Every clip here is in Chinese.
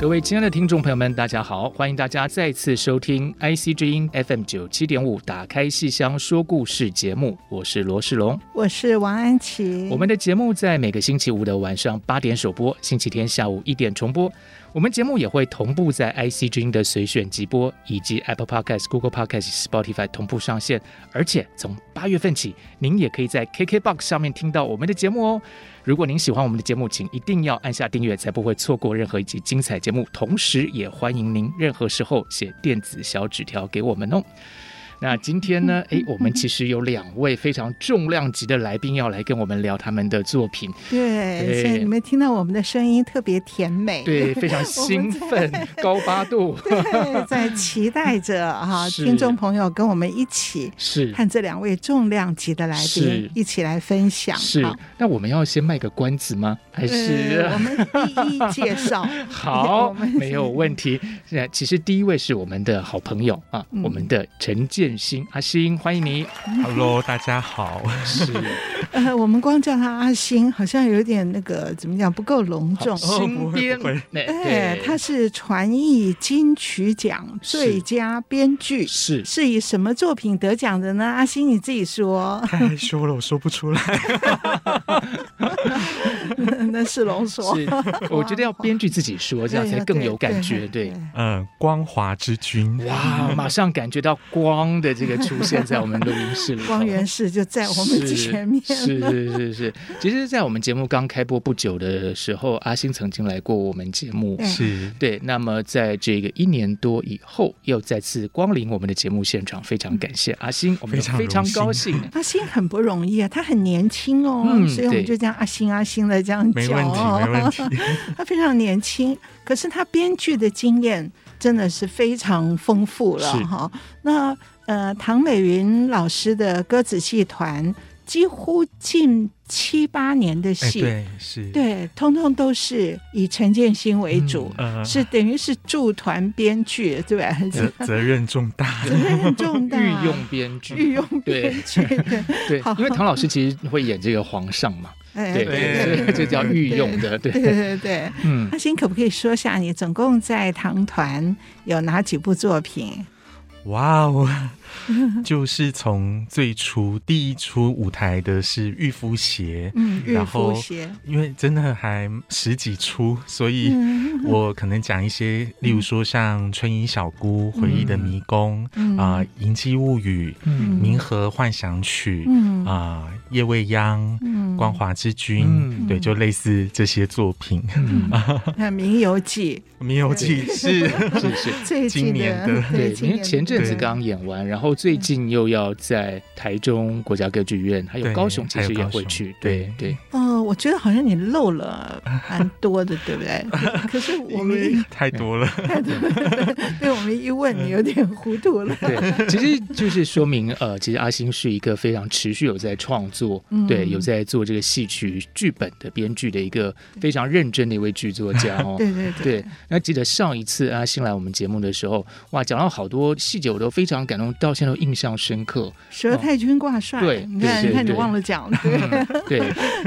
各位亲爱的听众朋友们，大家好！欢迎大家再次收听 IC 之音 FM 九七点五，打开戏箱说故事节目，我是罗世龙，我是王安琪。我们的节目在每个星期五的晚上八点首播，星期天下午一点重播。我们节目也会同步在 IC 之音的随选集播，以及 Apple Podcast、Google Podcast、Spotify 同步上线。而且从八月份起，您也可以在 KKBOX 上面听到我们的节目哦。如果您喜欢我们的节目，请一定要按下订阅，才不会错过任何一集精彩节目。同时，也欢迎您任何时候写电子小纸条给我们哦。那今天呢？哎，我们其实有两位非常重量级的来宾要来跟我们聊他们的作品。对，对，所以你们听到我们的声音特别甜美，对，非常兴奋，高八度，对，在期待着哈，听众朋友跟我们一起是看这两位重量级的来宾一起来分享。是，那我们要先卖个关子吗？还是我们一一介绍？好，没有问题。现在其实第一位是我们的好朋友啊，嗯、我们的陈建新阿新，欢迎你。Hello，大家好。是，呃，我们光叫他阿新，好像有点那个怎么讲，不够隆重。新编，哎，他是传艺金曲奖最佳编剧，是是以什么作品得奖的呢？阿新你自己说。太害羞了，我说不出来。那是龙说，我觉得要编剧自己说，这样才更有感觉。对，嗯，光华之君，哇，马上感觉到光。的这个出现在我们录音室里，光源室就在我们前面。是是是是，其实，在我们节目刚开播不久的时候，阿星曾经来过我们节目，是对。那么，在这个一年多以后，又再次光临我们的节目现场，非常感谢阿星，我们非常高兴。阿星很不容易啊，他很年轻哦，嗯、所以我们就这样阿星阿星的这样叫，没问题，没问题。他非常年轻，可是他编剧的经验真的是非常丰富了哈。那呃，唐美云老师的歌子戏团几乎近七八年的戏，对，是，对，通通都是以陈建新为主，嗯呃、是等于是驻团编剧，对吧？责责任重大，责任重大，御用编剧，御用编剧，对。对，因为唐老师其实会演这个皇上嘛，对对，这叫御用的，对对。对对。嗯，阿新可不可以说下你总共在唐团有哪几部作品？哇哦！就是从最初第一出舞台的是御夫鞋，嗯，然后因为真的还十几出，所以我可能讲一些，例如说像春衣小姑、回忆的迷宫啊、银姬物语、冥河幻想曲啊、夜未央、光华之君，对，就类似这些作品。那《名游记》，《名游记》是。是是。最今年的，对，因为前阵子刚演完，然后。最近又要在台中国家歌剧院，还有高雄，其实也会去。对对。哦，我觉得好像你漏了 蛮多的，对不对？可是我们太多了，太多了。对，我们一问你有点糊涂了。对，其实就是说明，呃，其实阿星是一个非常持续有在创作，对，有在做这个戏曲剧本的编剧的一个非常认真的一位剧作家哦。对对对。那记得上一次阿星来我们节目的时候，哇，讲到好多细节，我都非常感动，到现在。都印象深刻，佘太君挂帅。对，你看，你看，你忘了讲。对，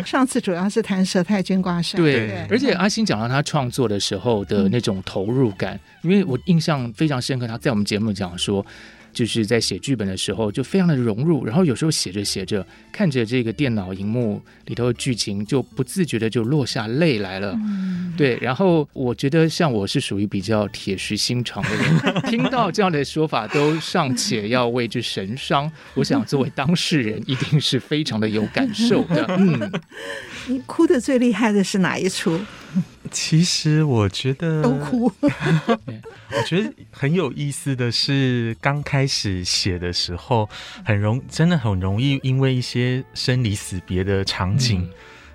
上次主要是谈佘太君挂扇。对，而且阿星讲到他创作的时候的那种投入感，因为我印象非常深刻。他在我们节目讲说。就是在写剧本的时候，就非常的融入，然后有时候写着写着，看着这个电脑荧幕里头的剧情，就不自觉的就落下泪来了。嗯、对，然后我觉得像我是属于比较铁石心肠的人，听到这样的说法都尚且要为之神伤。我想作为当事人，一定是非常的有感受的。嗯，你哭的最厉害的是哪一出？其实我觉得都哭。我觉得很有意思的是，刚开始写的时候，很容真的很容易因为一些生离死别的场景，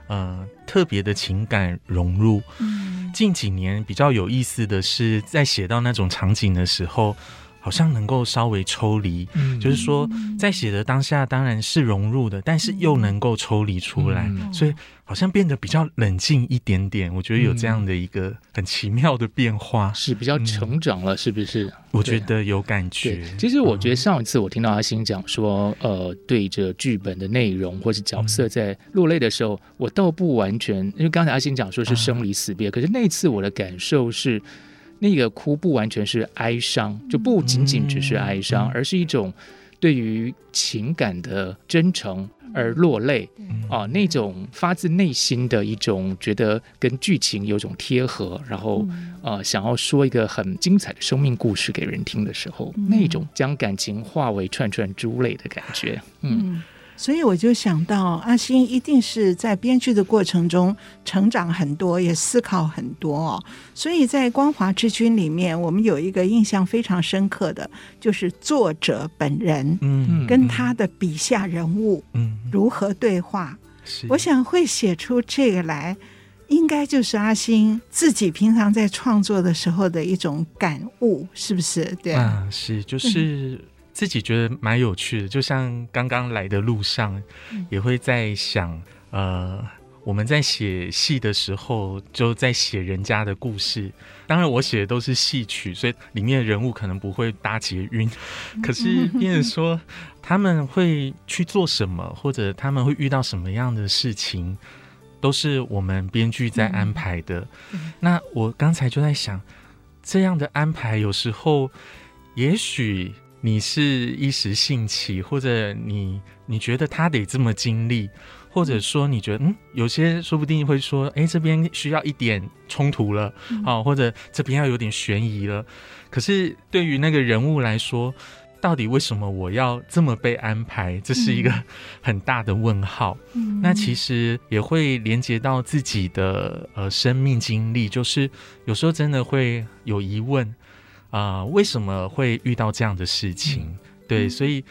嗯、呃，特别的情感融入。嗯，近几年比较有意思的是，在写到那种场景的时候。好像能够稍微抽离，嗯，就是说在写的当下当然是融入的，但是又能够抽离出来，嗯，所以好像变得比较冷静一点点。我觉得有这样的一个很奇妙的变化，是比较成长了，是不是？我觉得有感觉。其实我觉得上一次我听到阿星讲说，呃，对着剧本的内容或是角色在落泪的时候，我倒不完全，因为刚才阿星讲说是生离死别，可是那次我的感受是。那个哭不完全是哀伤，就不仅仅只是哀伤，嗯、而是一种对于情感的真诚而落泪、嗯、啊，那种发自内心的一种觉得跟剧情有种贴合，然后呃想要说一个很精彩的生命故事给人听的时候，嗯、那种将感情化为串串珠泪的感觉，嗯。嗯所以我就想到，阿星一定是在编剧的过程中成长很多，也思考很多哦。所以在《光华之君》里面，我们有一个印象非常深刻的，就是作者本人，嗯，跟他的笔下人物，嗯，如何对话。是，我想会写出这个来，应该就是阿星自己平常在创作的时候的一种感悟，是不是？对啊，是，就是。嗯自己觉得蛮有趣的，就像刚刚来的路上，也会在想，呃，我们在写戏的时候，就在写人家的故事。当然，我写的都是戏曲，所以里面的人物可能不会搭捷运。可是，变成说他们会去做什么，或者他们会遇到什么样的事情，都是我们编剧在安排的。那我刚才就在想，这样的安排有时候，也许。你是一时兴起，或者你你觉得他得这么经历，或者说你觉得嗯，有些说不定会说，哎，这边需要一点冲突了，啊，或者这边要有点悬疑了。可是对于那个人物来说，到底为什么我要这么被安排？这是一个很大的问号。嗯，那其实也会连接到自己的呃生命经历，就是有时候真的会有疑问。啊、呃，为什么会遇到这样的事情？嗯、对，所以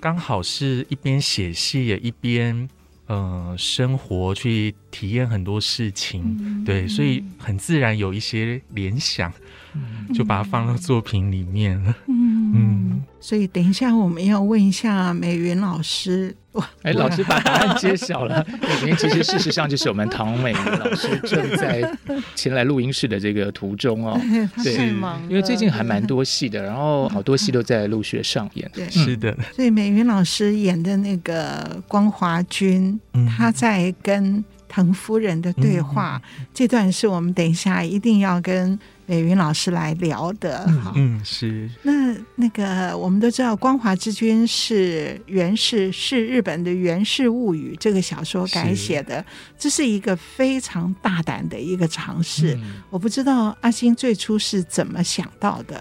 刚好是一边写戏，也一边嗯、呃、生活，去体验很多事情。嗯、对，所以很自然有一些联想，嗯、就把它放到作品里面了。嗯，嗯，所以等一下我们要问一下美云老师。哎，老师把答案揭晓了。美云其实事实上就是我们唐美云老师正在前来录音室的这个途中哦。对，因为最近还蛮多戏的，然后好多戏都在陆续上演。对，是的。所以美云老师演的那个光华君，他在跟滕夫人的对话，这段是我们等一下一定要跟。美云老师来聊的，嗯，嗯，是。那那个我们都知道，《光华之君》是源氏，是日本的《源氏物语》这个小说改写的，是这是一个非常大胆的一个尝试。嗯、我不知道阿星最初是怎么想到的。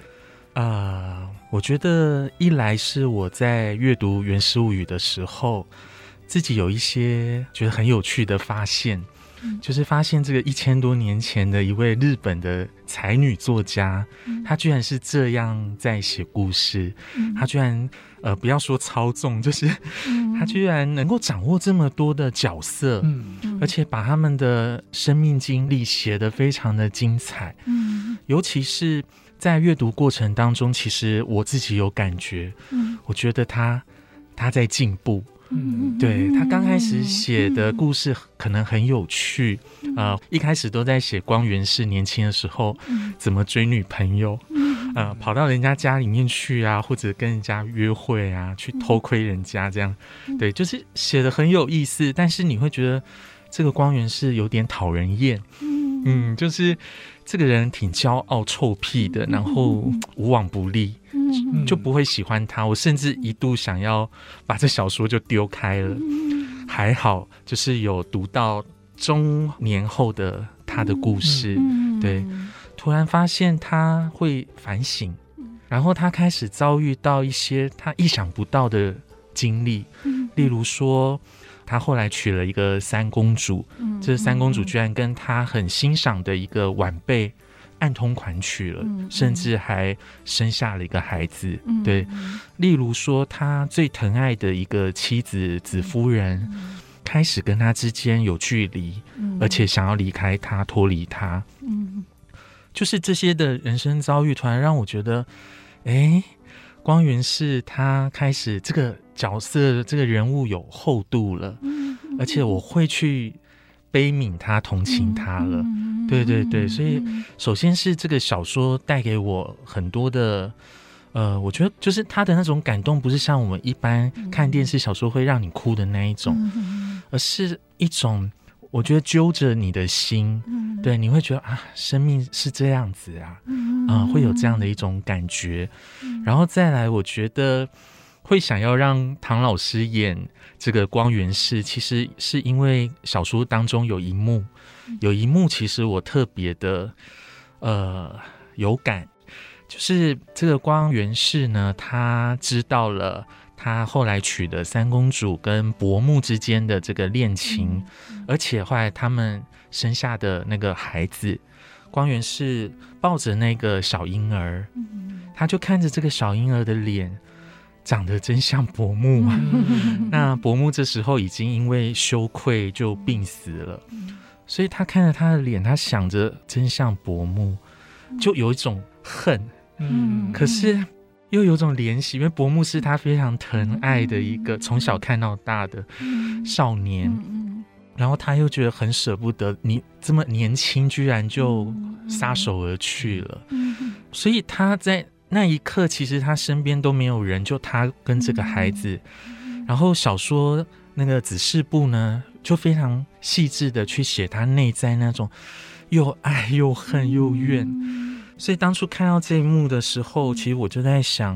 啊、呃，我觉得一来是我在阅读《源氏物语》的时候，自己有一些觉得很有趣的发现。就是发现这个一千多年前的一位日本的才女作家，她居然是这样在写故事。她居然呃，不要说操纵，就是她居然能够掌握这么多的角色，而且把他们的生命经历写得非常的精彩。尤其是在阅读过程当中，其实我自己有感觉，我觉得她她在进步。嗯，对，他刚开始写的故事可能很有趣啊，一开始都在写光源氏年轻的时候怎么追女朋友，呃，跑到人家家里面去啊，或者跟人家约会啊，去偷窥人家这样，对，就是写的很有意思，但是你会觉得这个光源氏有点讨人厌，嗯，就是这个人挺骄傲臭屁的，然后无往不利。就不会喜欢他，我甚至一度想要把这小说就丢开了。还好，就是有读到中年后的他的故事，对，突然发现他会反省，然后他开始遭遇到一些他意想不到的经历，例如说。他后来娶了一个三公主，嗯、这三公主居然跟他很欣赏的一个晚辈暗通款曲了，嗯、甚至还生下了一个孩子。嗯、对，例如说他最疼爱的一个妻子子夫人，嗯、开始跟他之间有距离，嗯、而且想要离开他，脱离他。嗯，就是这些的人生遭遇，突然让我觉得，哎，光源是他开始这个。角色这个人物有厚度了，而且我会去悲悯他、同情他了。对对对，所以首先是这个小说带给我很多的，呃，我觉得就是他的那种感动，不是像我们一般看电视小说会让你哭的那一种，而是一种我觉得揪着你的心，对，你会觉得啊，生命是这样子啊，啊，会有这样的一种感觉。然后再来，我觉得。会想要让唐老师演这个光源氏，其实是因为小说当中有一幕，有一幕其实我特别的呃有感，就是这个光源氏呢，他知道了他后来娶的三公主跟伯母之间的这个恋情，而且后来他们生下的那个孩子，光源氏抱着那个小婴儿，他就看着这个小婴儿的脸。长得真像伯母啊！那伯母这时候已经因为羞愧就病死了，所以他看着他的脸，他想着真像伯母，就有一种恨，嗯，可是又有种怜惜，因为伯母是他非常疼爱的一个从小看到大的少年，然后他又觉得很舍不得你这么年轻，居然就撒手而去了，所以他在。那一刻，其实他身边都没有人，就他跟这个孩子。然后小说那个子事部呢，就非常细致的去写他内在那种又爱又恨又怨。所以当初看到这一幕的时候，其实我就在想，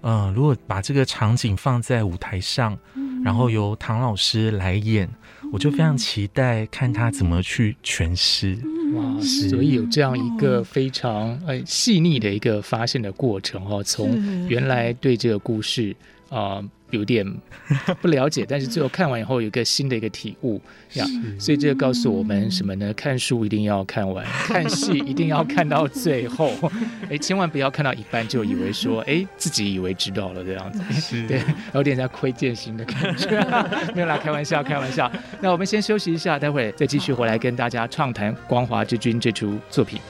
嗯、呃，如果把这个场景放在舞台上，然后由唐老师来演，我就非常期待看他怎么去诠释。哇，所以有这样一个非常呃细腻的一个发现的过程哦，从原来对这个故事啊。呃有点 不了解，但是最后看完以后有一个新的一个体悟呀，所以这个告诉我们什么呢？看书一定要看完，看戏一定要看到最后，哎，千万不要看到一半就以为说，哎，自己以为知道了这样子，是对，有点在窥见心的感觉，没有啦，开玩笑，开玩笑。那我们先休息一下，待会再继续回来跟大家畅谈《光华之君》这出作品。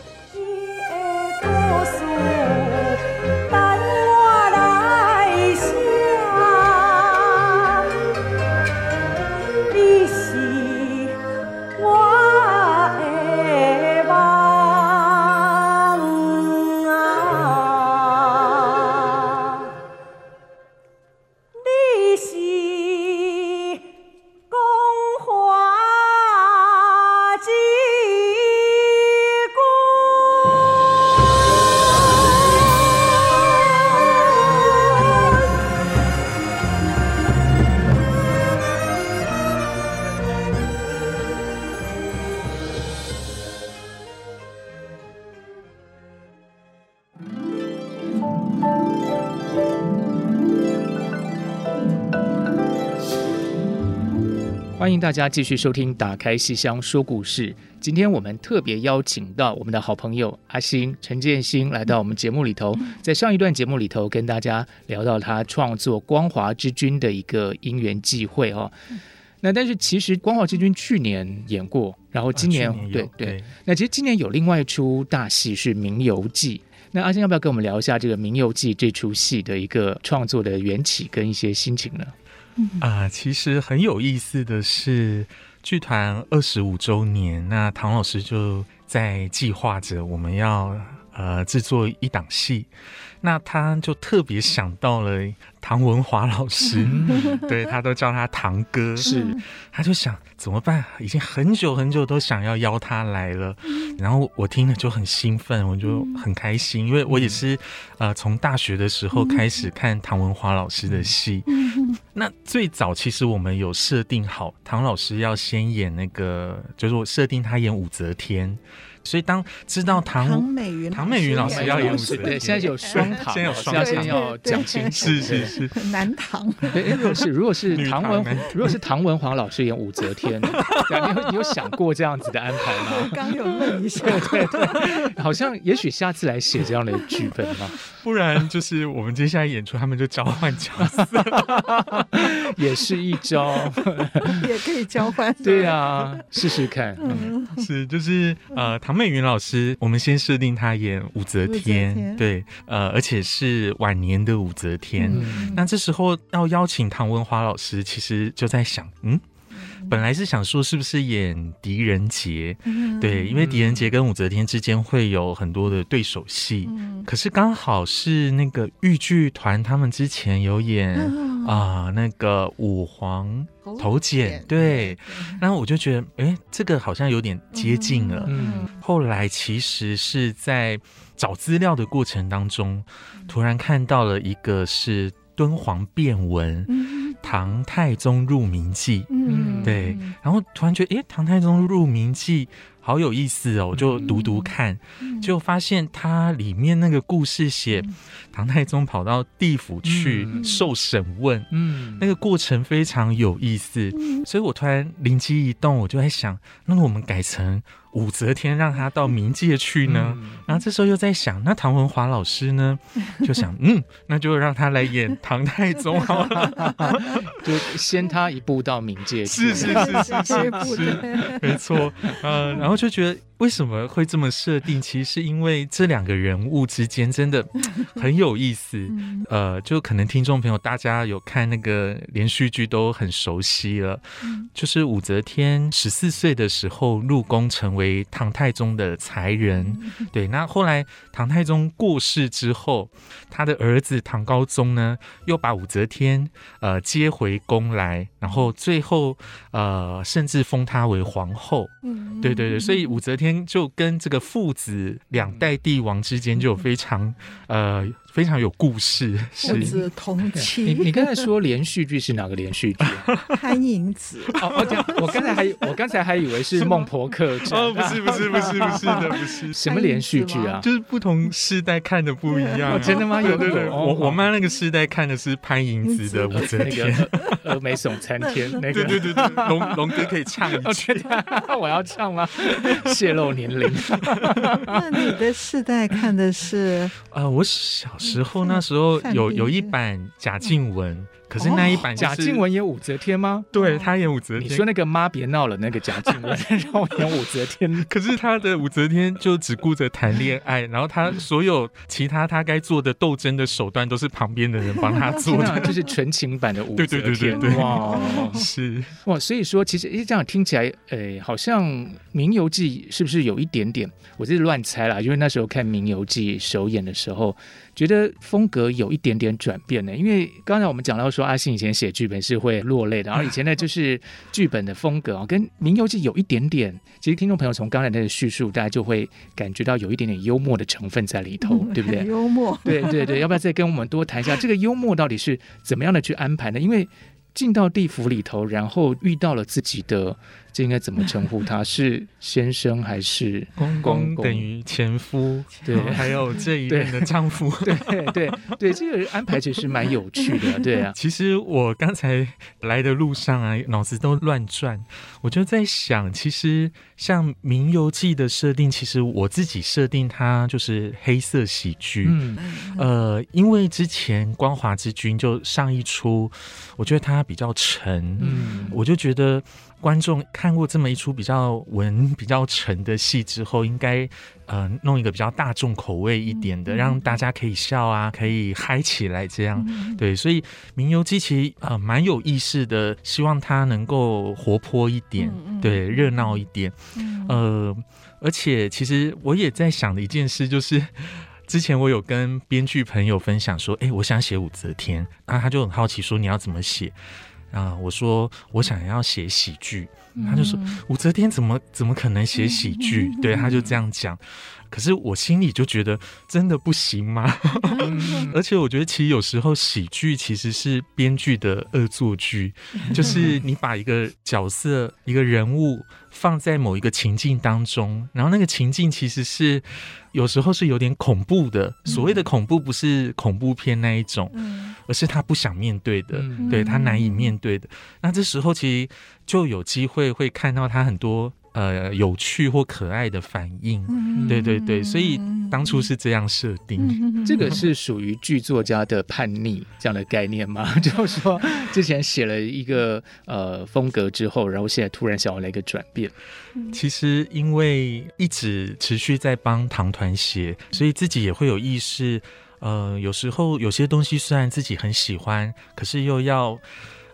迎大家继续收听《打开戏箱说故事》。今天我们特别邀请到我们的好朋友阿星陈建新来到我们节目里头。在上一段节目里头，跟大家聊到他创作《光华之君》的一个因缘际会哦。那但是其实《光华之君》去年演过，然后今年，对对。对那其实今年有另外一出大戏是《冥游记》。那阿星要不要跟我们聊一下这个《冥游记》这出戏的一个创作的缘起跟一些心情呢？啊、其实很有意思的是，剧团二十五周年，那唐老师就在计划着我们要呃制作一档戏，那他就特别想到了唐文华老师，对，他都叫他堂哥，是，他就想怎么办？已经很久很久都想要邀他来了，然后我听了就很兴奋，我就很开心，因为我也是呃从大学的时候开始看唐文华老师的戏。那最早其实我们有设定好，唐老师要先演那个，就是我设定他演武则天。所以当知道唐唐美云唐美云老师要演武则天，对，现在有双唐，现在有双唐，现在要讲清楚，是是是，南唐。对，如果是如果是唐文，如果是唐文华老师演武则天，你有你有想过这样子的安排吗？刚有问一下，对对，好像也许下次来写这样的剧本嘛，不然就是我们接下来演出，他们就交换角色，也是一招，也可以交换，对。啊，试试看，是就是呃唐。美云老师，我们先设定她演武则天，天。对，呃，而且是晚年的武则天。嗯、那这时候要邀请唐文华老师，其实就在想，嗯，本来是想说是不是演狄仁杰，嗯、对，因为狄仁杰跟武则天之间会有很多的对手戏，嗯、可是刚好是那个豫剧团他们之前有演 啊、那个武皇。头剪对，然后我就觉得，哎，这个好像有点接近了。嗯，后来其实是在找资料的过程当中，突然看到了一个是敦煌变文《唐太宗入明记》。嗯，对，然后突然觉得，哎，《唐太宗入明记》。好有意思哦，我就读读看，就发现它里面那个故事写唐太宗跑到地府去受审问，嗯，那个过程非常有意思，所以我突然灵机一动，我就在想，那我们改成。武则天让他到冥界去呢，嗯、然后这时候又在想，那唐文华老师呢，就想，嗯，那就让他来演唐太宗好了，就先他一步到冥界去，是是是是是，是，没错，呃，然后就觉得。为什么会这么设定？其实是因为这两个人物之间真的 很有意思。呃，就可能听众朋友大家有看那个连续剧都很熟悉了。就是武则天十四岁的时候入宫成为唐太宗的才人。对，那后来唐太宗过世之后，他的儿子唐高宗呢又把武则天呃接回宫来，然后最后呃甚至封她为皇后。对对对，所以武则天。就跟这个父子两代帝王之间就有非常呃非常有故事，是子同妻。你你刚才说连续剧是哪个连续剧？潘迎紫。哦，我讲，我刚才还我刚才还以为是孟婆客栈。哦，不是不是不是不是的，不是什么连续剧啊？就是不同世代看的不一样。真的吗？有对对，我我妈那个世代看的是潘迎紫的武则天，峨眉耸参天那个。对对对对，龙龙哥可以唱一句。我要唱吗？泄露年龄。那你的世代看的是？呃，我小时候那时候有有一版贾静雯。可是那一版贾静雯演武则天吗？对，她演武则天。你说那个妈别闹了，那个贾静雯 让我演武则天。可是她的武则天就只顾着谈恋爱，然后她所有其他她该做的斗争的手段都是旁边的人帮她做的，就是纯情版的武则天。对对对对对，哇，是哇，所以说其实诶这样听起来，诶、欸、好像《明游记》是不是有一点点？我是乱猜啦，因为那时候看《明游记》首演的时候。觉得风格有一点点转变呢，因为刚才我们讲到说阿信以前写剧本是会落泪的，然后以前呢就是剧本的风格啊，跟《名游记》有一点点。其实听众朋友从刚才那个叙述，大家就会感觉到有一点点幽默的成分在里头，嗯、对不对？幽默，对对对，要不要再跟我们多谈一下这个幽默到底是怎么样的去安排呢？因为进到地府里头，然后遇到了自己的。这应该怎么称呼他？是先生还是公公？等于前夫，对，还有这一任的丈夫，对对对，对，这个安排其实蛮有趣的，对啊。其实我刚才来的路上啊，脑子都乱转，我就在想，其实像《名游记》的设定，其实我自己设定它就是黑色喜剧，嗯，呃，因为之前《光华之君》就上一出，我觉得它比较沉，嗯，我就觉得。观众看过这么一出比较文、比较沉的戏之后，应该呃弄一个比较大众口味一点的，让大家可以笑啊，可以嗨起来这样。对，所以《名游记》其实呃蛮有意思的，希望它能够活泼一点，对，热闹一点。呃，而且其实我也在想的一件事，就是之前我有跟编剧朋友分享说，哎，我想写武则天，然后他就很好奇说你要怎么写。啊，我说我想要写喜剧，他就说武则天怎么怎么可能写喜剧？对，他就这样讲。可是我心里就觉得真的不行吗？而且我觉得其实有时候喜剧其实是编剧的恶作剧，就是你把一个角色、一个人物放在某一个情境当中，然后那个情境其实是有时候是有点恐怖的。所谓的恐怖不是恐怖片那一种，而是他不想面对的，对，他难以面对的。那这时候其实就有机会会看到他很多。呃，有趣或可爱的反应，嗯、对对对，所以当初是这样设定。嗯、这个是属于剧作家的叛逆这样的概念吗？就是说，之前写了一个呃风格之后，然后现在突然想要来一个转变。其实因为一直持续在帮堂团写，所以自己也会有意识。呃，有时候有些东西虽然自己很喜欢，可是又要。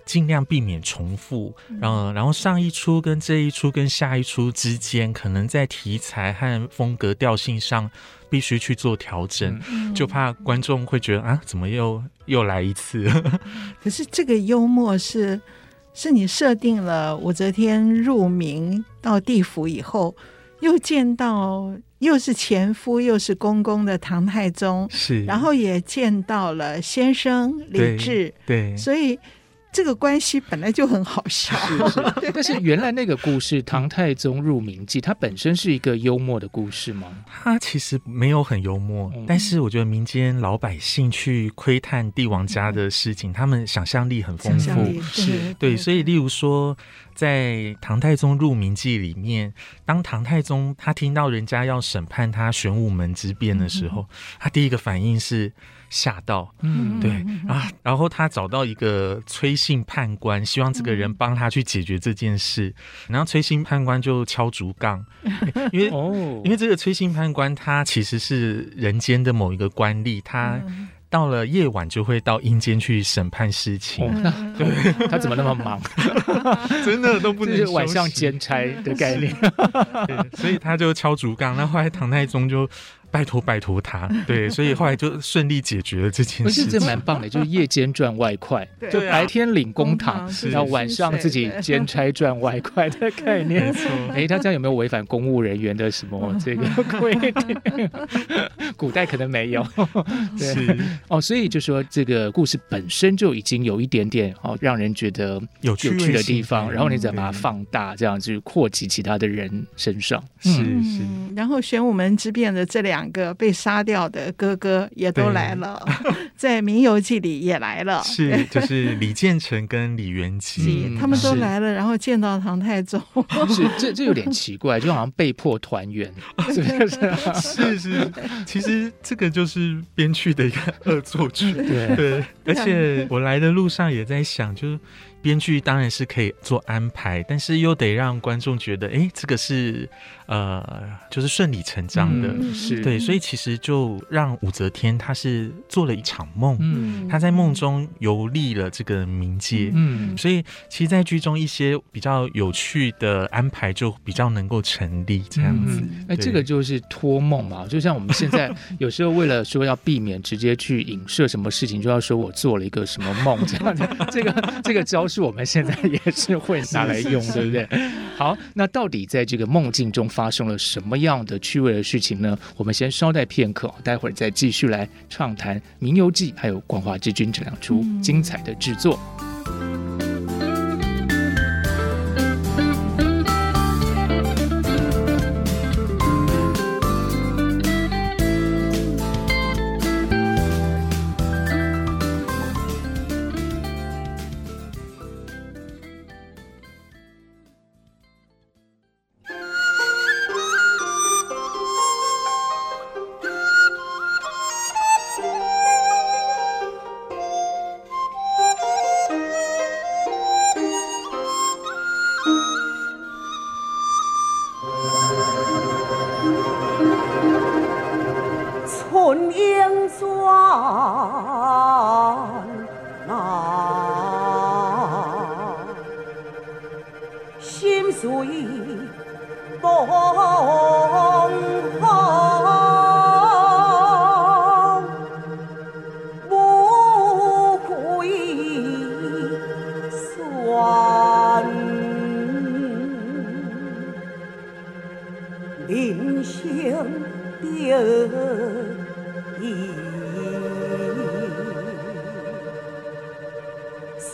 尽量避免重复，然后，然后上一出跟这一出跟下一出之间，可能在题材和风格调性上必须去做调整，嗯、就怕观众会觉得啊，怎么又又来一次？可是这个幽默是，是你设定了武则天入明到地府以后，又见到又是前夫又是公公的唐太宗，是，然后也见到了先生李治，对，所以。这个关系本来就很好笑，是是，但是原来那个故事《唐太宗入明记》，它本身是一个幽默的故事吗？它其实没有很幽默，嗯、但是我觉得民间老百姓去窥探帝王家的事情，嗯、他们想象力很丰富，是对，所以例如说，在《唐太宗入明记》里面，当唐太宗他听到人家要审判他玄武门之变的时候，嗯、他第一个反应是。吓到，嗯，对啊，然后他找到一个崔姓判官，希望这个人帮他去解决这件事。嗯、然后崔姓判官就敲竹杠，因为哦，因为这个崔姓判官他其实是人间的某一个官吏，他到了夜晚就会到阴间去审判事情。哦、对，他怎么那么忙？真的都不能是晚上兼差的概念。对，所以他就敲竹杠。那后来唐太宗就。拜托拜托他，对，所以后来就顺利解决了这件事。这蛮棒的，就是夜间赚外快，就白天领公堂，然后晚上自己兼差赚外快的概念。哎，他这样有没有违反公务人员的什么这个规定？古代可能没有。对哦，所以就说这个故事本身就已经有一点点哦，让人觉得有趣的地方，然后你再把它放大，这样就扩及其他的人身上。是是。然后玄武门之变的这两。两个被杀掉的哥哥也都来了，在《冥游记》里也来了，是 就是李建成跟李元吉，嗯、他们都来了，然后见到唐太宗，是这这有点奇怪，就好像被迫团圆，是不是？是是，其实这个就是编剧的一个恶作剧，对对，而且我来的路上也在想，就是。编剧当然是可以做安排，但是又得让观众觉得，哎，这个是呃，就是顺理成章的，嗯、是。对，所以其实就让武则天她是做了一场梦，嗯，她在梦中游历了这个冥界，嗯，所以其实，在剧中一些比较有趣的安排就比较能够成立这样子。哎、嗯，这个就是托梦嘛，就像我们现在 有时候为了说要避免直接去影射什么事情，就要说我做了一个什么梦这样的，这个这个招。数我们现在也是会拿来用，对不对？好，那到底在这个梦境中发生了什么样的趣味的事情呢？我们先稍待片刻，待会儿再继续来畅谈《名游记》还有《光华之君》这两出精彩的制作。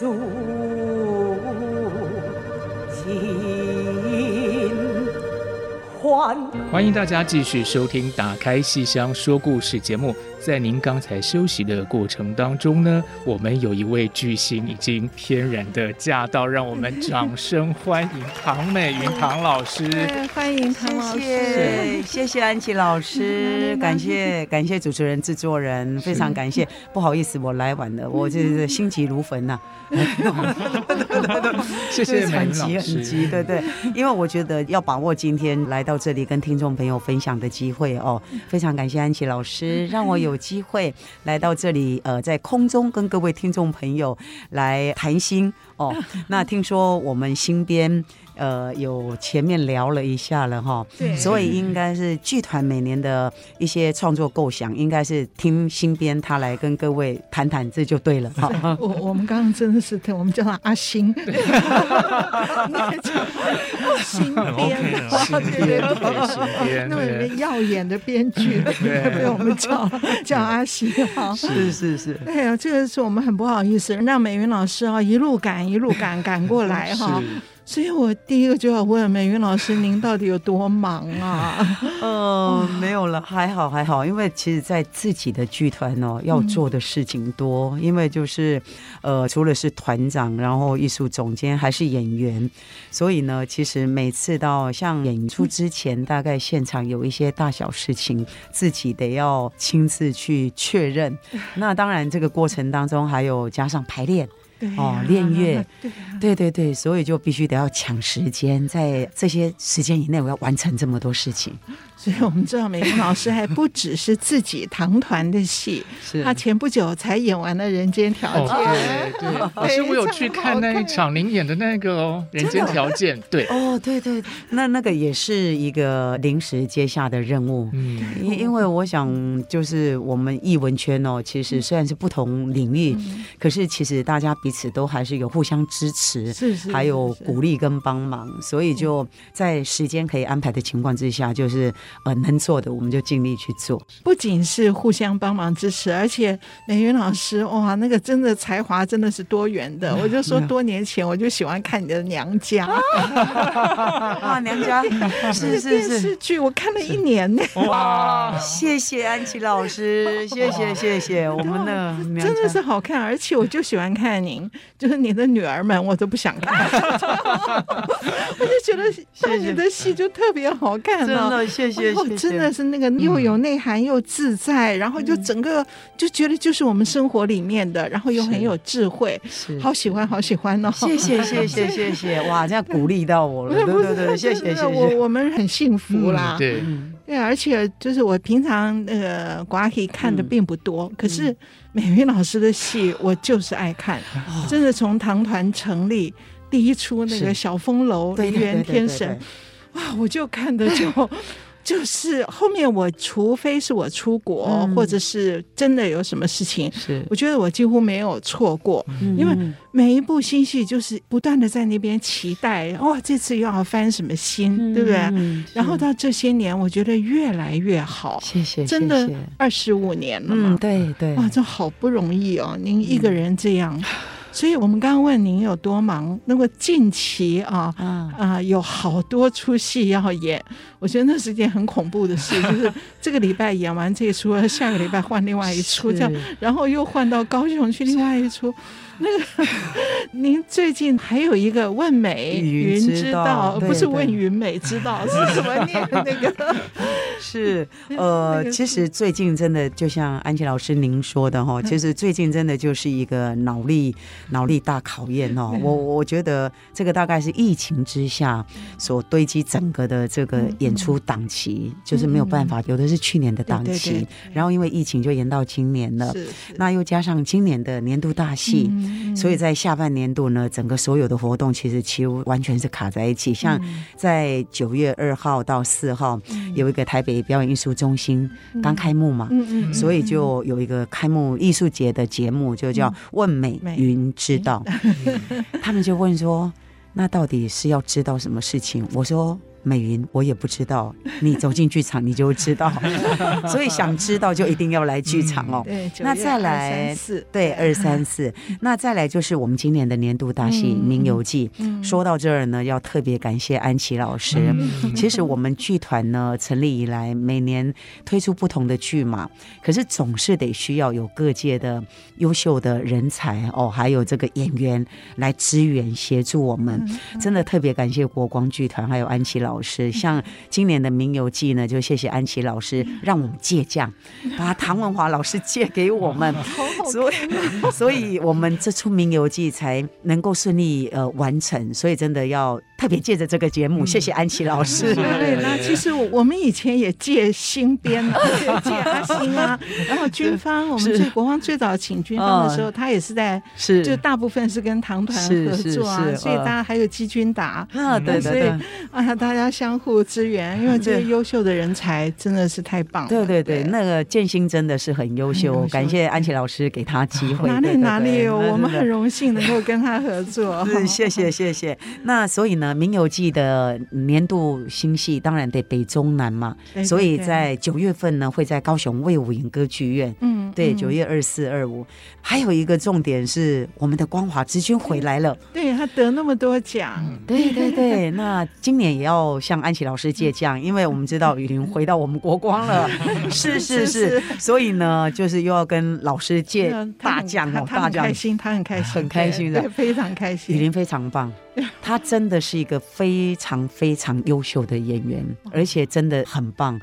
诉情欢。欢迎大家继续收听《打开戏箱说故事》节目。在您刚才休息的过程当中呢，我们有一位巨星已经翩然的驾到，让我们掌声欢迎唐美云唐老师。欢迎唐老师，谢谢，谢谢安琪老师，感谢感谢主持人、制作人，非常感谢。不好意思，我来晚了，我这是心急如焚呐、啊。谢谢美云老师，很急，对对，因为我觉得要把握今天来到这里跟听众朋友分享的机会哦，非常感谢安琪老师，让我有。有机会来到这里，呃，在空中跟各位听众朋友来谈心哦。那听说我们新编。呃，有前面聊了一下了哈，对，所以应该是剧团每年的一些创作构想，应该是听新编他来跟各位谈谈，这就对了。哈。我我们刚刚真的是，我们叫他阿新，新编，新编，那么耀眼的编剧 被我们叫叫阿星哈，是。是是，哎呀，这个是我们很不好意思，让美云老师啊一路赶一路赶赶过来哈。所以我第一个就要问美云老师，您到底有多忙啊？呃，没有了，还好还好，因为其实，在自己的剧团哦，要做的事情多，嗯、因为就是呃，除了是团长，然后艺术总监，还是演员，所以呢，其实每次到像演出之前，大概现场有一些大小事情，自己得要亲自去确认。那当然，这个过程当中还有加上排练。哦，练乐，对对对，所以就必须得要抢时间，在这些时间以内，我要完成这么多事情。所以我们知道，美玲老师还不只是自己唐团的戏，是他前不久才演完了《人间条件》。对对，老师，我有去看那一场您演的那个哦，《人间条件》。对，哦，对对，那那个也是一个临时接下的任务。嗯，因因为我想，就是我们艺文圈哦，其实虽然是不同领域，可是其实大家彼此都还是有互相支持，是是，还有鼓励跟帮忙，所以就在时间可以安排的情况之下，就是。呃，能做的我们就尽力去做。不仅是互相帮忙支持，而且美云老师哇，那个真的才华真的是多元的。我就说多年前我就喜欢看你的娘家，哇，娘家？是 是是。电视剧，我看了一年呢。哇，谢谢安琪老师，谢谢谢谢我们的真的是好看，而且我就喜欢看您，就是你的女儿们我都不想看，我就觉得看你的戏就特别好看，真的谢谢。哦，真的是那个又有内涵又自在，嗯、然后就整个就觉得就是我们生活里面的，然后又很有智慧，好喜欢好喜欢哦！谢谢谢谢谢谢，哇，这样鼓励到我了，对对对，谢谢谢谢，我我们很幸福啦，嗯、对对，而且就是我平常那个瓜戏看的并不多，嗯、可 是美云老师的戏我就是爱看，嗯、真的从唐团成立第一出那个小风楼梨园天神，哇，我就看的就。就是后面我除非是我出国，嗯、或者是真的有什么事情，是。我觉得我几乎没有错过，嗯、因为每一部新戏就是不断的在那边期待，哇、哦，这次又要翻什么新，嗯、对不对？然后到这些年，我觉得越来越好，谢谢，真的二十五年了嘛，嗯、对对，哇，这好不容易哦，您一个人这样。嗯所以我们刚刚问您有多忙，那么近期啊啊、呃、有好多出戏要演，我觉得那是件很恐怖的事，就是这个礼拜演完这一出，下个礼拜换另外一出，这样，然后又换到高雄去另外一出。那个，您最近还有一个问美云知道，不是问云美知道是怎么念那个？是呃，其实最近真的就像安琪老师您说的哈，其实最近真的就是一个脑力脑力大考验哦。我我觉得这个大概是疫情之下所堆积整个的这个演出档期，就是没有办法，有的是去年的档期，然后因为疫情就延到今年了，那又加上今年的年度大戏。所以在下半年度呢，整个所有的活动其实几乎完全是卡在一起。像在九月二号到四号，有一个台北表演艺术中心刚开幕嘛，所以就有一个开幕艺术节的节目，就叫“问美云知道”。他们就问说：“那到底是要知道什么事情？”我说。美云，我也不知道，你走进剧场你就知道，所以想知道就一定要来剧场哦。对，那再来，四对二三四，那再来就是我们今年的年度大戏《名游记》。说到这儿呢，要特别感谢安琪老师。其实我们剧团呢成立以来，每年推出不同的剧嘛，可是总是得需要有各界的优秀的人才哦，还有这个演员来支援协助我们。真的特别感谢国光剧团还有安琪老师。老师，像今年的《名游记》呢，就谢谢安琪老师，让我们借将，把唐文华老师借给我们，所以，所以我们这出《名游记》才能够顺利呃完成，所以真的要。特别借着这个节目，谢谢安琪老师。对，对，那其实我们以前也借新编啊，借阿星啊，然后军方，我们最国光最早请军方的时候，他也是在，是。就大部分是跟唐团合作啊，所以大家还有季军达啊，对对对，啊，大家相互支援，因为这些优秀的人才真的是太棒了。对对对，那个建新真的是很优秀，感谢安琪老师给他机会。哪里哪里，我们很荣幸能够跟他合作。是，谢谢谢谢。那所以呢？《冥游记》的年度新戏当然得北中南嘛，所以在九月份呢，会在高雄魏武营歌剧院。嗯，对，九月二四二五。还有一个重点是，我们的光华之君回来了。对，他得那么多奖。对对对，那今年也要向安琪老师借将，因为我们知道雨林回到我们国光了。是是是，所以呢，就是又要跟老师借大将哦，大将。开心，他很开心，很开心的，非常开心。雨林非常棒。他真的是一个非常非常优秀的演员，而且真的很棒。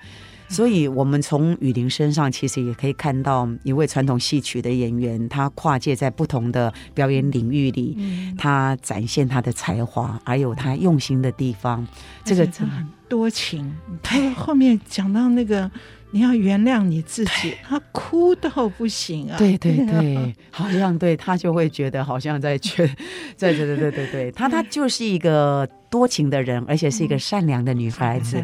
所以，我们从雨林身上其实也可以看到一位传统戏曲的演员，他跨界在不同的表演领域里，他展现他的才华，还有他用心的地方。这个真的很多情。他后面讲到那个。你要原谅你自己，他哭到不行啊！对对对，好像对他就会觉得好像在劝，对对对对对对，他他就是一个。多情的人，而且是一个善良的女孩子。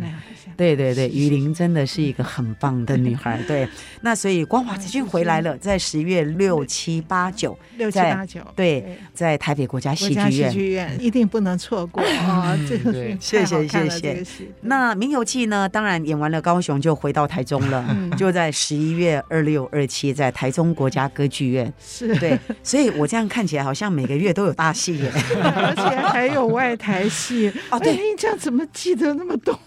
对对对，雨林真的是一个很棒的女孩。对，那所以光华之君回来了，在十月六七八九，六七八九，对，在台北国家戏剧院剧院，一定不能错过 啊！这个谢谢谢谢。那《名游记》呢？当然演完了高雄，就回到台中了，就在十一月二六二七，在台中国家歌剧院。是对，所以我这样看起来好像每个月都有大戏耶，而且还有外台戏。哦，对，你这样怎么记得那么多？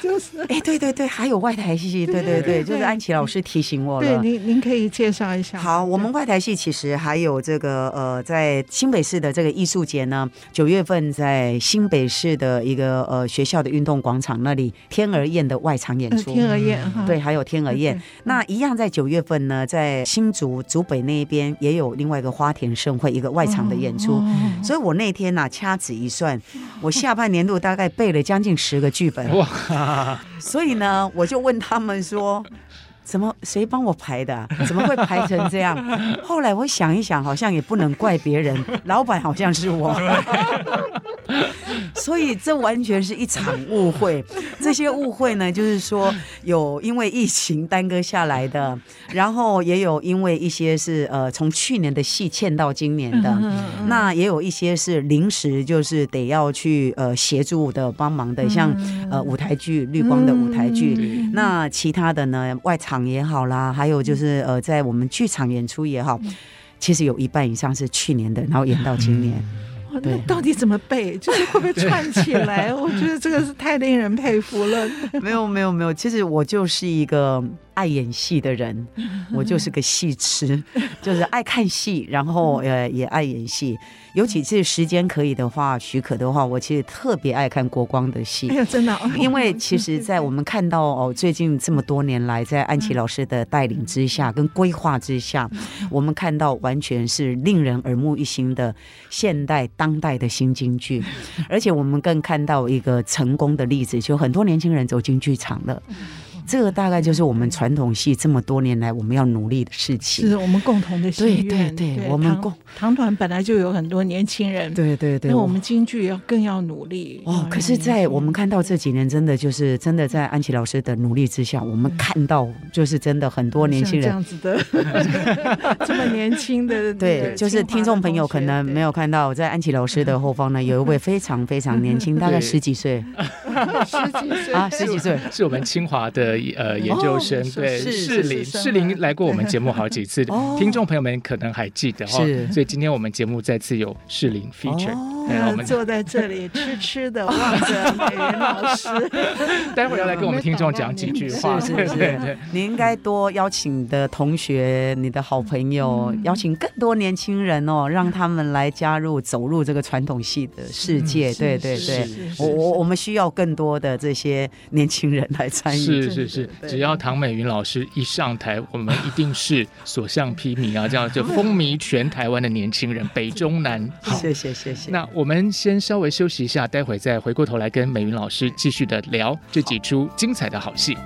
就是，哎，对对对，还有外台戏，对对对，就是安琪老师提醒我了。对，您您可以介绍一下。好，我们外台戏其实还有这个呃，在新北市的这个艺术节呢，九月份在新北市的一个呃学校的运动广场那里，天鹅宴的外场演出。天鹅宴，对，还有天鹅宴。那一样在九月份呢，在新竹竹北那边也有另外一个花田盛会一个外场的演出。所以我那天呢，掐指一算，我下。下半年度大概背了将近十个剧本，哇！所以呢，我就问他们说：“怎么谁帮我排的？怎么会排成这样？” 后来我想一想，好像也不能怪别人，老板好像是我。所以这完全是一场误会。这些误会呢，就是说有因为疫情耽搁下来的，然后也有因为一些是呃从去年的戏欠到今年的，那也有一些是临时就是得要去呃协助的帮忙的，像呃舞台剧绿光的舞台剧，那其他的呢外场也好啦，还有就是呃在我们剧场演出也好，其实有一半以上是去年的，然后演到今年。那到底怎么背？就是会不会串起来？我觉得这个是太令人佩服了。没有，没有，没有。其实我就是一个。爱演戏的人，我就是个戏痴，就是爱看戏，然后 呃也爱演戏。尤其是时间可以的话，许可的话，我其实特别爱看国光的戏。真的，因为其实，在我们看到哦，最近这么多年来，在安琪老师的带领之下跟规划之下，我们看到完全是令人耳目一新的现代当代的新京剧，而且我们更看到一个成功的例子，就很多年轻人走进剧场了。这个大概就是我们传统戏这么多年来我们要努力的事情，是我们共同的心愿。对对对，我们共唐团本来就有很多年轻人，对对对，那我们京剧要更要努力哦。可是，在我们看到这几年，真的就是真的在安琪老师的努力之下，我们看到就是真的很多年轻人这样子的，这么年轻的，对，就是听众朋友可能没有看到，在安琪老师的后方呢，有一位非常非常年轻，大概十几岁，十几岁啊，十几岁，是我们清华的呃研究生，对，士林，士林来过我们节目好几次，听众朋友们可能还记得哦。所以今天我们节目再次有士林 feature，我们坐在这里痴痴的 望着美云老师，待会儿要来跟我们听众讲几句话，是是是，你应该多邀请你的同学、你的好朋友，邀请更多年轻人哦，让他们来加入、走入这个传统戏的世界。对对对，我我我们需要更多的这些年轻人来参与。是是是，只要唐美云老师一上台，我们一定是所向披靡啊！这样就风靡全台湾的年轻人，北中南。好，谢谢谢谢。那我们先稍微休息一下，待会再回过头来跟美云老师继续的聊这几出精彩的好戏。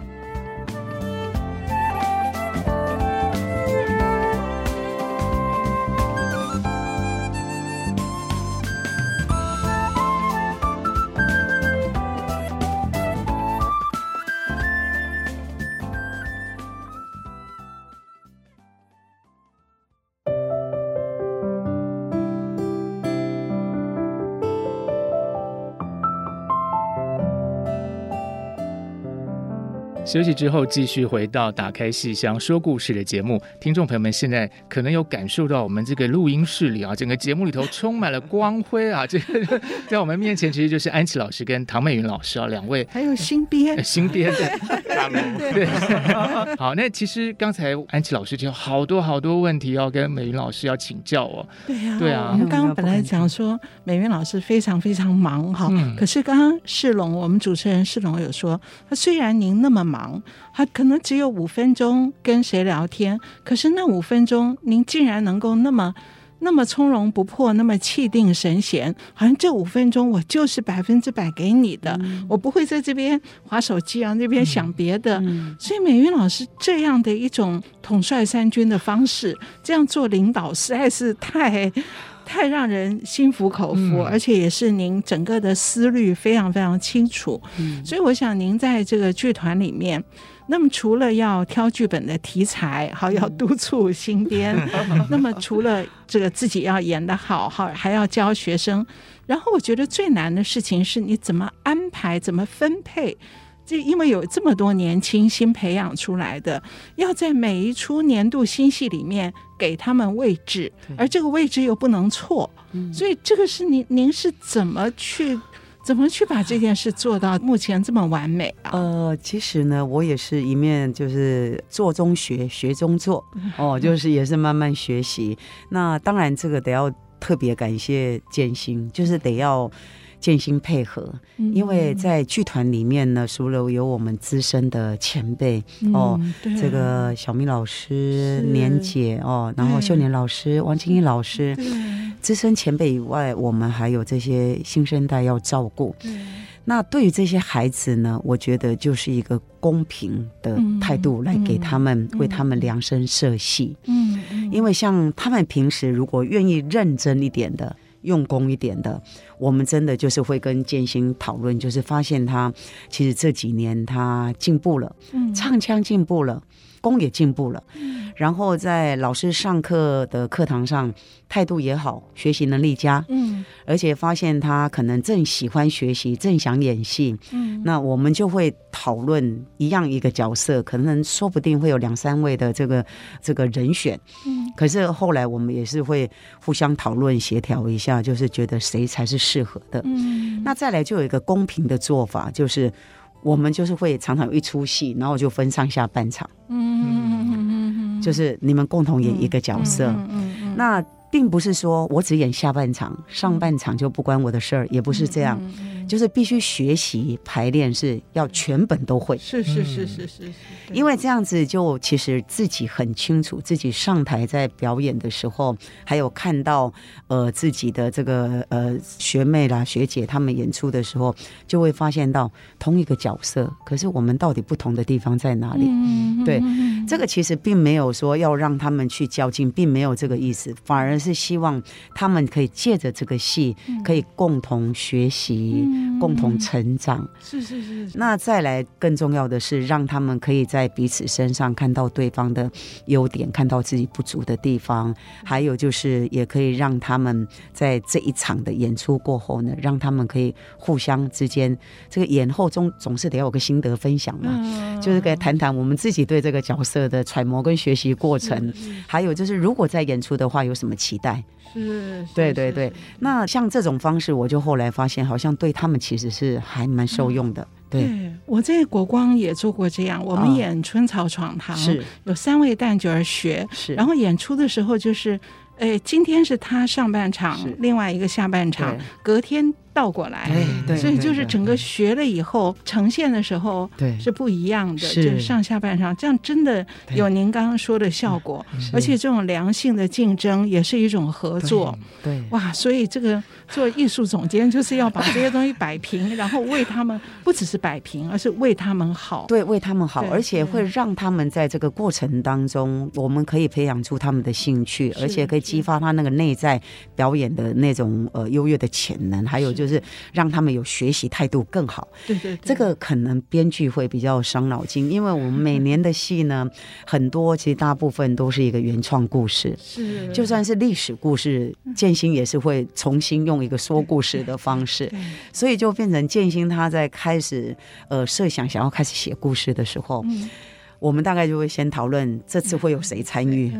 休息之后，继续回到打开戏箱说故事的节目。听众朋友们，现在可能有感受到我们这个录音室里啊，整个节目里头充满了光辉啊！这个 在我们面前，其实就是安琪老师跟唐美云老师啊，两位还有新编，新编的，对，好，那其实刚才安琪老师就有好多好多问题要跟美云老师要请教哦。对呀，对啊。我们刚刚本来讲说美云老师非常非常忙哈，可是刚刚世龙，我们主持人世龙有说，他虽然您那么忙。忙，他可能只有五分钟跟谁聊天，可是那五分钟，您竟然能够那么那么从容不迫，那么气定神闲，好像这五分钟我就是百分之百给你的，嗯、我不会在这边划手机啊，那边想别的。嗯、所以美云老师这样的一种统帅三军的方式，这样做领导实在是太。太让人心服口服，嗯、而且也是您整个的思虑非常非常清楚。嗯、所以我想您在这个剧团里面，那么除了要挑剧本的题材，好要督促新编，嗯、那么除了这个自己要演的好，好还要教学生。然后我觉得最难的事情是你怎么安排，怎么分配。这因为有这么多年轻新培养出来的，要在每一出年度新戏里面给他们位置，而这个位置又不能错，所以这个是您您是怎么去怎么去把这件事做到目前这么完美啊？呃，其实呢，我也是一面就是做中学，学中做，哦，就是也是慢慢学习。那当然，这个得要特别感谢建新，就是得要。建新配合，因为在剧团里面呢，除了有我们资深的前辈、嗯、哦，对这个小明老师、年姐哦，然后秀年老师、王清一老师，对。资深前辈以外，我们还有这些新生代要照顾。那对于这些孩子呢，我觉得就是一个公平的态度来给他们，嗯、为他们量身设戏。嗯，因为像他们平时如果愿意认真一点的。用功一点的，我们真的就是会跟建新讨论，就是发现他其实这几年他进步了，嗯，唱腔进步了。功也进步了，嗯。然后在老师上课的课堂上态度也好，学习能力佳，嗯，而且发现他可能正喜欢学习，正想演戏，嗯，那我们就会讨论一样一个角色，可能说不定会有两三位的这个这个人选，嗯，可是后来我们也是会互相讨论协调一下，就是觉得谁才是适合的，嗯，那再来就有一个公平的做法，就是。我们就是会常常有一出戏，然后就分上下半场，嗯，就是你们共同演一个角色。嗯嗯嗯嗯嗯、那并不是说我只演下半场，上半场就不关我的事儿，也不是这样，就是必须学习排练，是要全本都会。是是是是是，因为这样子就其实自己很清楚，自己上台在表演的时候，还有看到呃自己的这个呃学妹啦学姐他们演出的时候，就会发现到同一个角色，可是我们到底不同的地方在哪里？对，这个其实并没有说要让他们去较劲，并没有这个意思，反而是希望他们可以借着这个戏，可以共同学习、嗯、共同成长。是是是，那再来更重要的是，让他们可以在彼此身上看到对方的优点，看到自己不足的地方。还有就是，也可以让他们在这一场的演出过后呢，让他们可以互相之间，这个演后中总是得要有个心得分享嘛，嗯、就是可以谈谈我们自己对这个角色的揣摩跟学习过程。还有就是，如果在演出的话，有什么期待？是，对对对。那像这种方式，我就后来发现，好像对他们其实是还蛮受用的。对，对我在国光也做过这样，我们演《春草闯堂》，是有三位旦角儿学，是，然后演出的时候就是，哎，今天是他上半场，另外一个下半场，隔天。倒过来，对所以就是整个学了以后呈现的时候，对，是不一样的，就是上下半场，这样真的有您刚刚说的效果，而且这种良性的竞争也是一种合作，对，哇，所以这个做艺术总监就是要把这些东西摆平，然后为他们不只是摆平，而是为他们好，对，为他们好，而且会让他们在这个过程当中，我们可以培养出他们的兴趣，而且可以激发他那个内在表演的那种呃优越的潜能，还有就。就是让他们有学习态度更好。对对，这个可能编剧会比较伤脑筋，因为我们 每年的戏呢，很多其实大部分都是一个原创故事。是，就算是历史故事，建新也是会重新用一个说故事的方式，所以就变成建新他在开始呃设想想要开始写故事的时候，我们大概就会先讨论这次会有谁参与，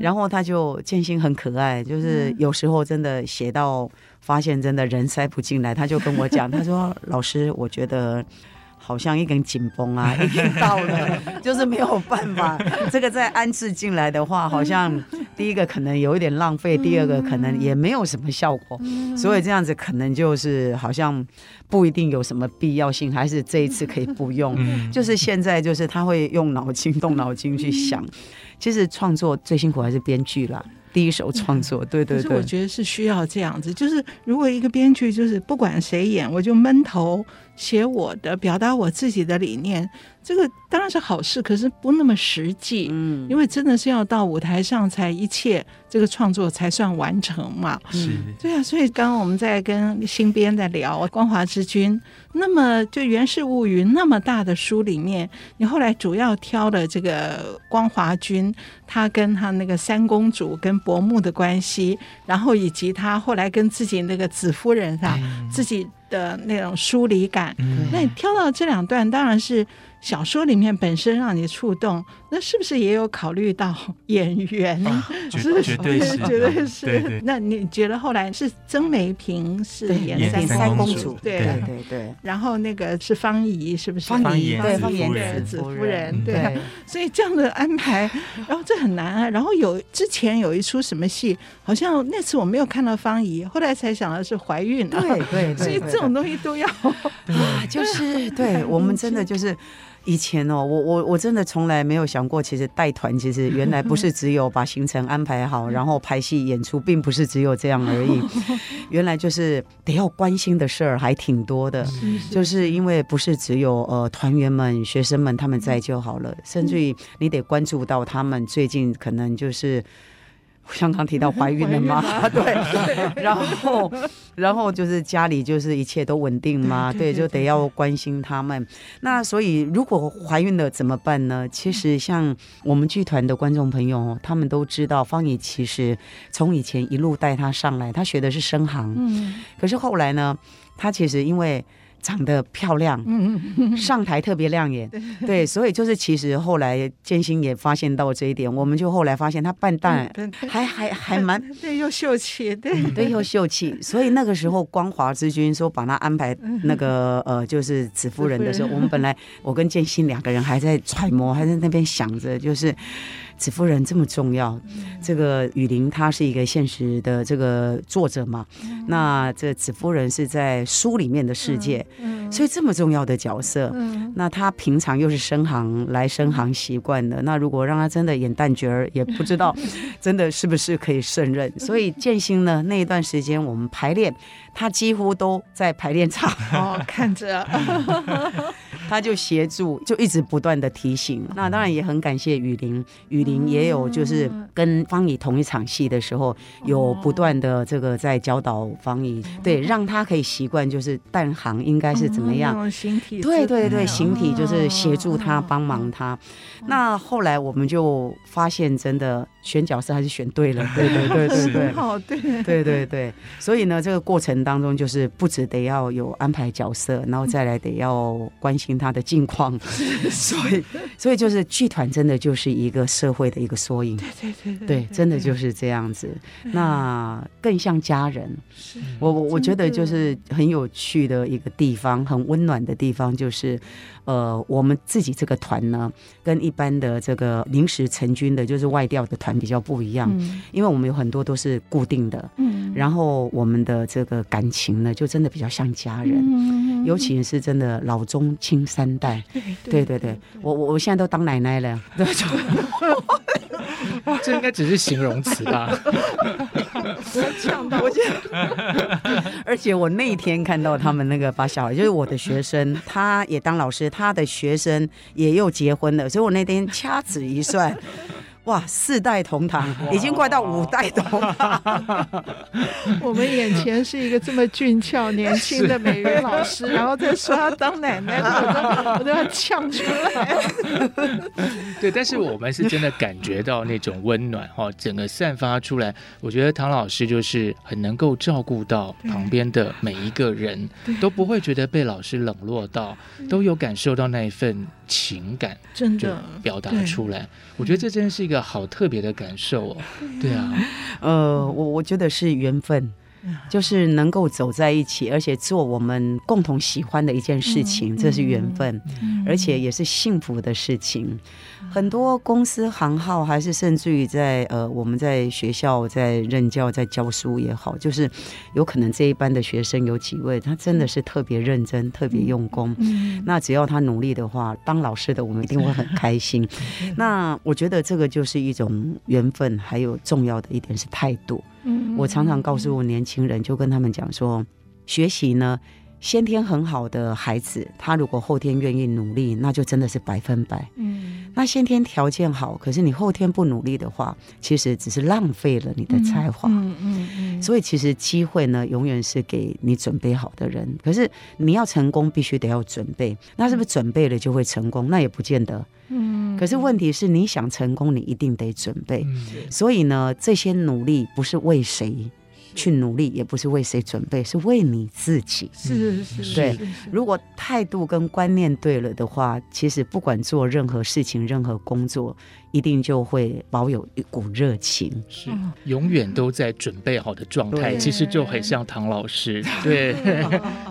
然后他就建新很可爱，就是有时候真的写到。发现真的人塞不进来，他就跟我讲，他说：“老师，我觉得好像一根紧绷啊，已经到了，就是没有办法。这个再安置进来的话，好像第一个可能有一点浪费，第二个可能也没有什么效果，所以这样子可能就是好像不一定有什么必要性，还是这一次可以不用。就是现在就是他会用脑筋动脑筋去想，其实创作最辛苦还是编剧啦。”第一手创作，对对对，可是我觉得是需要这样子，就是如果一个编剧就是不管谁演，我就闷头写我的，表达我自己的理念。这个当然是好事，可是不那么实际。嗯，因为真的是要到舞台上才一切这个创作才算完成嘛。是，对啊。所以刚刚我们在跟新编在聊《光华之君》，那么就《源氏物语》那么大的书里面，你后来主要挑了这个光华君，他跟他那个三公主跟伯母的关系，然后以及他后来跟自己那个子夫人上、嗯、自己的那种疏离感。嗯，那你挑到这两段，当然是。小说里面本身让你触动，那是不是也有考虑到演员？绝对是，绝对是，绝对是。那你觉得后来是曾梅萍是演三公主？对对对。然后那个是方怡，是不是？方怡对方怡的子夫人，对。所以这样的安排，然后这很难啊。然后有之前有一出什么戏，好像那次我没有看到方怡，后来才想到是怀孕了。对对。所以这种东西都要啊，就是对 我们真的就是。以前哦，我我我真的从来没有想过，其实带团其实原来不是只有把行程安排好，然后拍戏演出，并不是只有这样而已。原来就是得要关心的事儿还挺多的，就是因为不是只有呃团员们、学生们他们在就好了，甚至于你得关注到他们最近可能就是。刚刚提到 怀孕了吗？对，然后，然后就是家里就是一切都稳定吗？对，就得要关心他们。那所以如果怀孕了怎么办呢？其实像我们剧团的观众朋友，他们都知道方怡其实从以前一路带他上来，他学的是声行，嗯，可是后来呢，他其实因为。长得漂亮，上台特别亮眼，对，所以就是其实后来建新也发现到这一点，我们就后来发现他扮蛋还还还蛮 对，又秀气，对。对又秀气，所以那个时候光华之君说把他安排那个呃就是紫夫人的时候，我们本来我跟建新两个人还在揣摩，还在那边想着就是。紫夫人这么重要。这个雨林她是一个现实的这个作者嘛，那这紫夫人是在书里面的世界，所以这么重要的角色，那她平常又是深行来深行习惯的，那如果让她真的演旦角儿，也不知道 真的是不是可以胜任。所以建新呢，那一段时间我们排练，他几乎都在排练场哦，看着。他就协助，就一直不断的提醒。那当然也很感谢雨林，雨林也有就是跟方怡同一场戏的时候，有不断的这个在教导方怡，对，让他可以习惯就是旦行应该是怎么样。形体。对对对，形体就是协助他帮忙他。那后来我们就发现，真的选角色还是选对了。对对对对对。好，对。对对 对，所以呢，这个过程当中就是不止得要有安排角色，然后再来得要关心。他的近况，所以所以就是剧团真的就是一个社会的一个缩影，对对对，对，真的就是这样子。那更像家人。我我我觉得就是很有趣的一个地方，很温暖的地方，就是呃，我们自己这个团呢，跟一般的这个临时成军的，就是外调的团比较不一样，因为我们有很多都是固定的，嗯，然后我们的这个感情呢，就真的比较像家人，尤其是真的老中青。三代，对对对，我我我现在都当奶奶了，对，这应该只是形容词吧？呛到我，而且我那天看到他们那个把小孩，就是我的学生，他也当老师，他的学生也又结婚了，所以我那天掐指一算。哇，四代同堂，已经快到五代同堂。我们眼前是一个这么俊俏、年轻的美云老师，然后再说要当奶奶，我都我都要呛出来。对，但是我们是真的感觉到那种温暖哈，整个散发出来。我觉得唐老师就是很能够照顾到旁边的每一个人，都不会觉得被老师冷落到，都有感受到那一份情感，真的表达出来。我觉得这真的是一个。好特别的感受哦，对啊，呃，我我觉得是缘分，就是能够走在一起，而且做我们共同喜欢的一件事情，这是缘分，而且也是幸福的事情。很多公司行号，还是甚至于在呃，我们在学校在任教，在教书也好，就是有可能这一班的学生有几位，他真的是特别认真、特别用功。那只要他努力的话，当老师的我们一定会很开心。那我觉得这个就是一种缘分，还有重要的一点是态度。我常常告诉我年轻人，就跟他们讲说，学习呢。先天很好的孩子，他如果后天愿意努力，那就真的是百分百。嗯，那先天条件好，可是你后天不努力的话，其实只是浪费了你的才华。嗯嗯嗯。所以其实机会呢，永远是给你准备好的人。可是你要成功，必须得要准备。那是不是准备了就会成功？那也不见得。嗯。可是问题是，你想成功，你一定得准备。所以呢，这些努力不是为谁。去努力也不是为谁准备，是为你自己。是是是，对。如果态度跟观念对了的话，其实不管做任何事情、任何工作。一定就会保有一股热情，是永远都在准备好的状态。其实就很像唐老师，对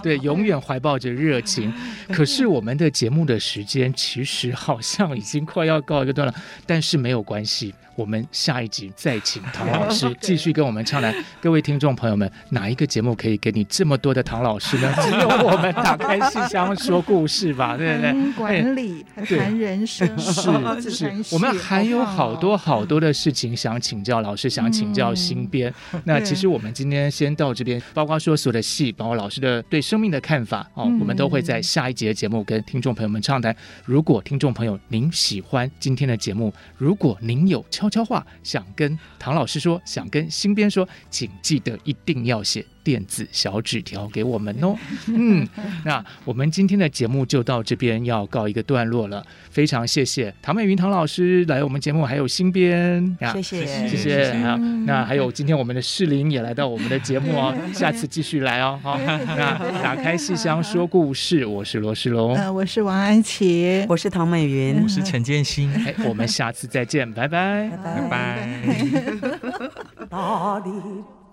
对，永远怀抱着热情。可是我们的节目的时间其实好像已经快要告一个段落，但是没有关系，我们下一集再请唐老师 继续跟我们畅谈。各位听众朋友们，哪一个节目可以给你这么多的唐老师呢？只有我们打开信箱说故事吧，对不对？管理谈人生是是，我们。还有好多好多的事情想请教老师，想请教新编。嗯、那其实我们今天先到这边，包括说所有的戏，包括老师的对生命的看法哦，我们都会在下一节的节目跟听众朋友们畅谈。如果听众朋友您喜欢今天的节目，如果您有悄悄话想跟唐老师说，想跟新编说，请记得一定要写。电子小纸条给我们哦，嗯，那我们今天的节目就到这边要告一个段落了。非常谢谢唐美云唐老师来我们节目，还有新编，谢谢。谢谢啊，那还有今天我们的世林也来到我们的节目哦，下次继续来哦。好，那打开戏箱说故事，我是罗世龙，呃，我是王安琪，我是唐美云，我是陈建新，哎，我们下次再见，拜拜，拜拜。